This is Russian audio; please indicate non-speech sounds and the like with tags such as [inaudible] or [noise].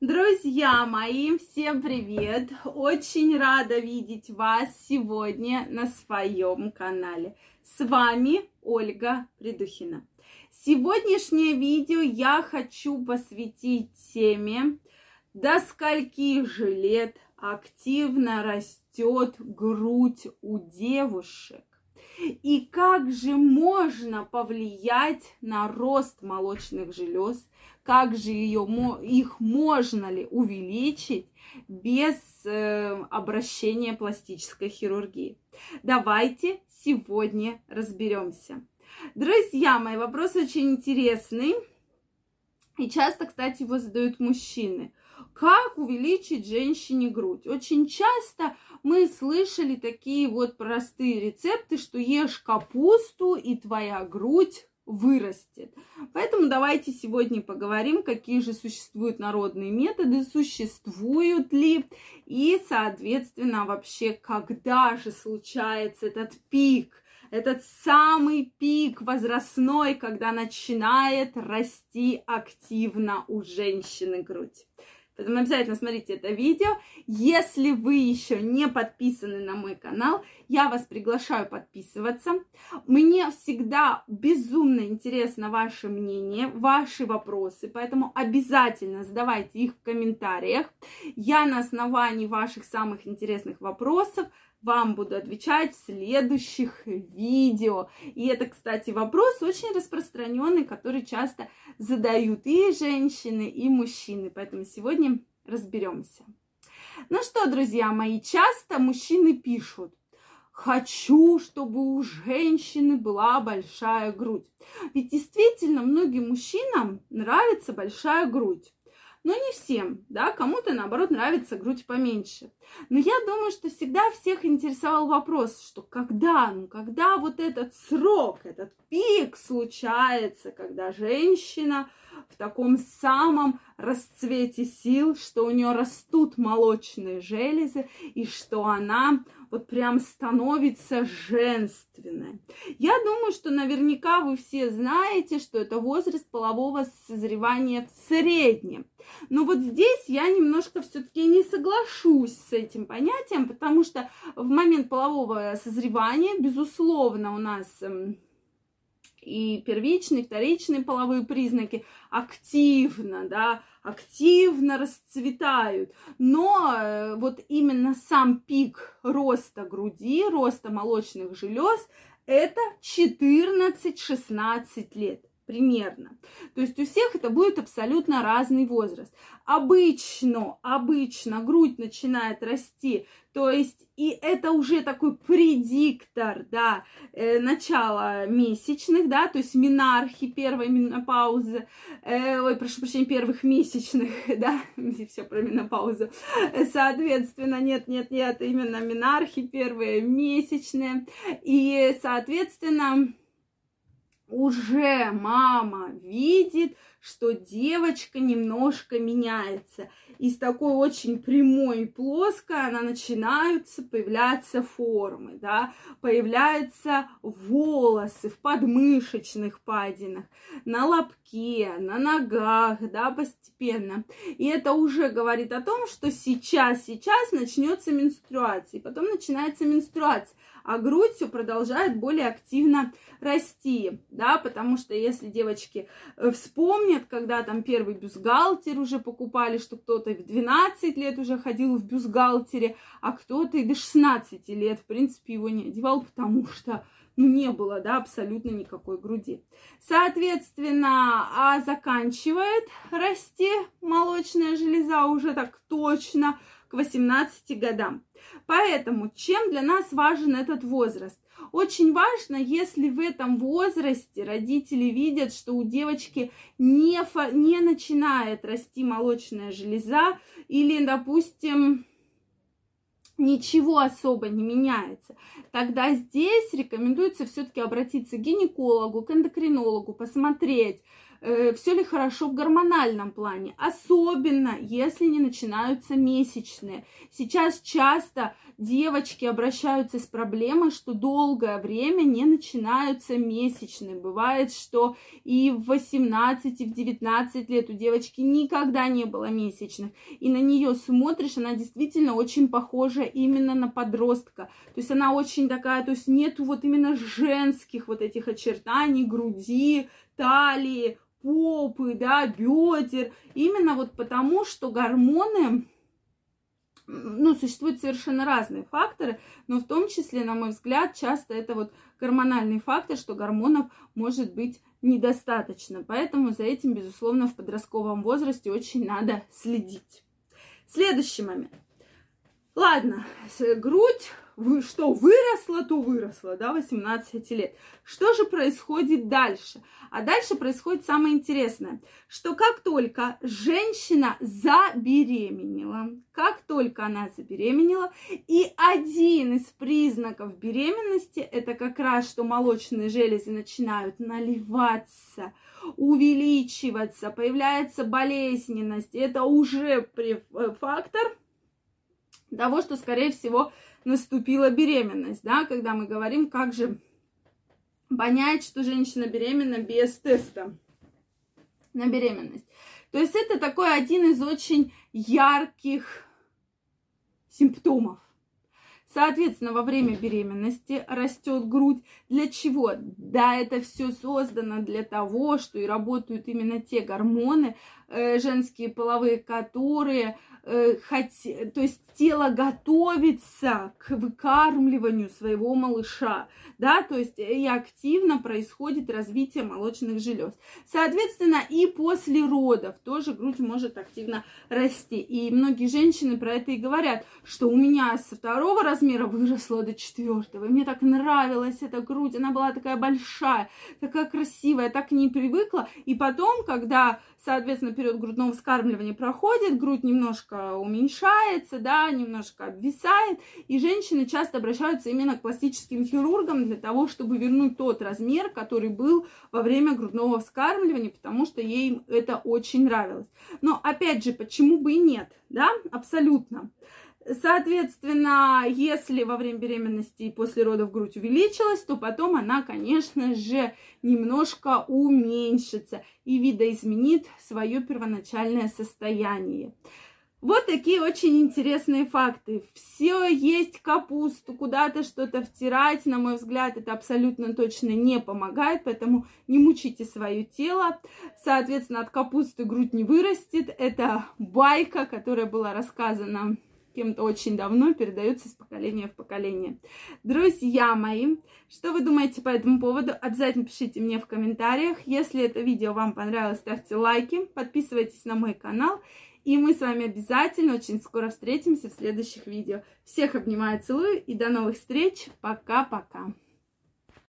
Друзья мои, всем привет! Очень рада видеть вас сегодня на своем канале. С вами Ольга Придухина. Сегодняшнее видео я хочу посвятить теме, до скольки же лет активно растет грудь у девушек и как же можно повлиять на рост молочных желез, как же ее, их можно ли увеличить без э, обращения пластической хирургии. Давайте сегодня разберемся. Друзья мои, вопрос очень интересный. И часто, кстати, его задают мужчины. Как увеличить женщине грудь? Очень часто мы слышали такие вот простые рецепты, что ешь капусту и твоя грудь вырастет. Поэтому давайте сегодня поговорим, какие же существуют народные методы, существуют ли и, соответственно, вообще, когда же случается этот пик, этот самый пик возрастной, когда начинает расти активно у женщины грудь. Поэтому обязательно смотрите это видео. Если вы еще не подписаны на мой канал, я вас приглашаю подписываться. Мне всегда безумно интересно ваше мнение, ваши вопросы, поэтому обязательно задавайте их в комментариях. Я на основании ваших самых интересных вопросов вам буду отвечать в следующих видео. И это, кстати, вопрос очень распространенный, который часто задают и женщины, и мужчины. Поэтому сегодня разберемся. Ну что, друзья мои, часто мужчины пишут, хочу, чтобы у женщины была большая грудь. Ведь действительно многим мужчинам нравится большая грудь но не всем, да, кому-то, наоборот, нравится грудь поменьше. Но я думаю, что всегда всех интересовал вопрос, что когда, ну, когда вот этот срок, этот пик случается, когда женщина в таком самом расцвете сил, что у нее растут молочные железы и что она вот прям становится женственной. Я думаю, что наверняка вы все знаете, что это возраст полового созревания в среднем. Но вот здесь я немножко все-таки не соглашусь с этим понятием, потому что в момент полового созревания, безусловно, у нас и первичные, вторичные половые признаки активно, да, активно расцветают. Но э, вот именно сам пик роста груди, роста молочных желез, это 14-16 лет примерно. То есть у всех это будет абсолютно разный возраст. Обычно, обычно грудь начинает расти, то есть и это уже такой предиктор, да, э, начала месячных, да, то есть минархи, первой менопаузы, э, ой, прошу прощения, первых месячных, [laughs] да, все про менопаузу, соответственно, нет, нет, нет, именно минархи, первые месячные, и, соответственно, уже мама видит, что девочка немножко меняется. Из такой очень прямой и плоской она начинаются появляться формы, да, появляются волосы в подмышечных падинах, на лобке, на ногах, да, постепенно. И это уже говорит о том, что сейчас, сейчас начнется менструация, и потом начинается менструация а грудь все продолжает более активно расти, да, потому что если девочки э, вспомнят, когда там первый бюстгальтер уже покупали, что кто-то в 12 лет уже ходил в бюстгальтере, а кто-то и до 16 лет, в принципе, его не одевал, потому что ну, не было, да, абсолютно никакой груди. Соответственно, а заканчивает расти молочная железа уже так точно 18 годам. Поэтому чем для нас важен этот возраст? Очень важно, если в этом возрасте родители видят, что у девочки не, не начинает расти молочная железа или, допустим, ничего особо не меняется, тогда здесь рекомендуется все-таки обратиться к гинекологу, к эндокринологу, посмотреть, э, все ли хорошо в гормональном плане, особенно если не начинаются месячные. Сейчас часто девочки обращаются с проблемой, что долгое время не начинаются месячные. Бывает, что и в 18, и в 19 лет у девочки никогда не было месячных. И на нее смотришь, она действительно очень похожа именно на подростка. То есть она очень такая, то есть нету вот именно женских вот этих очертаний, груди, талии, попы, да, бедер. Именно вот потому, что гормоны ну, существуют совершенно разные факторы, но в том числе, на мой взгляд, часто это вот гормональный фактор, что гормонов может быть недостаточно. Поэтому за этим, безусловно, в подростковом возрасте очень надо следить. Следующий момент. Ладно, грудь вы что, выросла, то выросла, да, 18 лет. Что же происходит дальше? А дальше происходит самое интересное, что как только женщина забеременела, как только она забеременела, и один из признаков беременности, это как раз, что молочные железы начинают наливаться, увеличиваться, появляется болезненность, это уже фактор того, что, скорее всего, наступила беременность, да, когда мы говорим, как же понять, что женщина беременна без теста на беременность. То есть это такой один из очень ярких симптомов. Соответственно, во время беременности растет грудь. Для чего? Да, это все создано для того, что и работают именно те гормоны э, женские половые, которые то есть тело готовится к выкармливанию своего малыша, да, то есть и активно происходит развитие молочных желез. Соответственно, и после родов тоже грудь может активно расти. И многие женщины про это и говорят, что у меня со второго размера выросла до четвертого. И мне так нравилась эта грудь, она была такая большая, такая красивая, так не привыкла. И потом, когда Соответственно, период грудного вскармливания проходит, грудь немножко уменьшается, да, немножко обвисает, и женщины часто обращаются именно к пластическим хирургам для того, чтобы вернуть тот размер, который был во время грудного вскармливания, потому что ей это очень нравилось. Но опять же, почему бы и нет, да, абсолютно. Соответственно, если во время беременности и после родов грудь увеличилась, то потом она, конечно же, немножко уменьшится и видоизменит свое первоначальное состояние. Вот такие очень интересные факты. Все есть капусту, куда-то что-то втирать, на мой взгляд, это абсолютно точно не помогает, поэтому не мучите свое тело. Соответственно, от капусты грудь не вырастет. Это байка, которая была рассказана кем-то очень давно, передается с поколения в поколение. Друзья мои, что вы думаете по этому поводу? Обязательно пишите мне в комментариях. Если это видео вам понравилось, ставьте лайки, подписывайтесь на мой канал. И мы с вами обязательно очень скоро встретимся в следующих видео. Всех обнимаю, целую и до новых встреч. Пока-пока.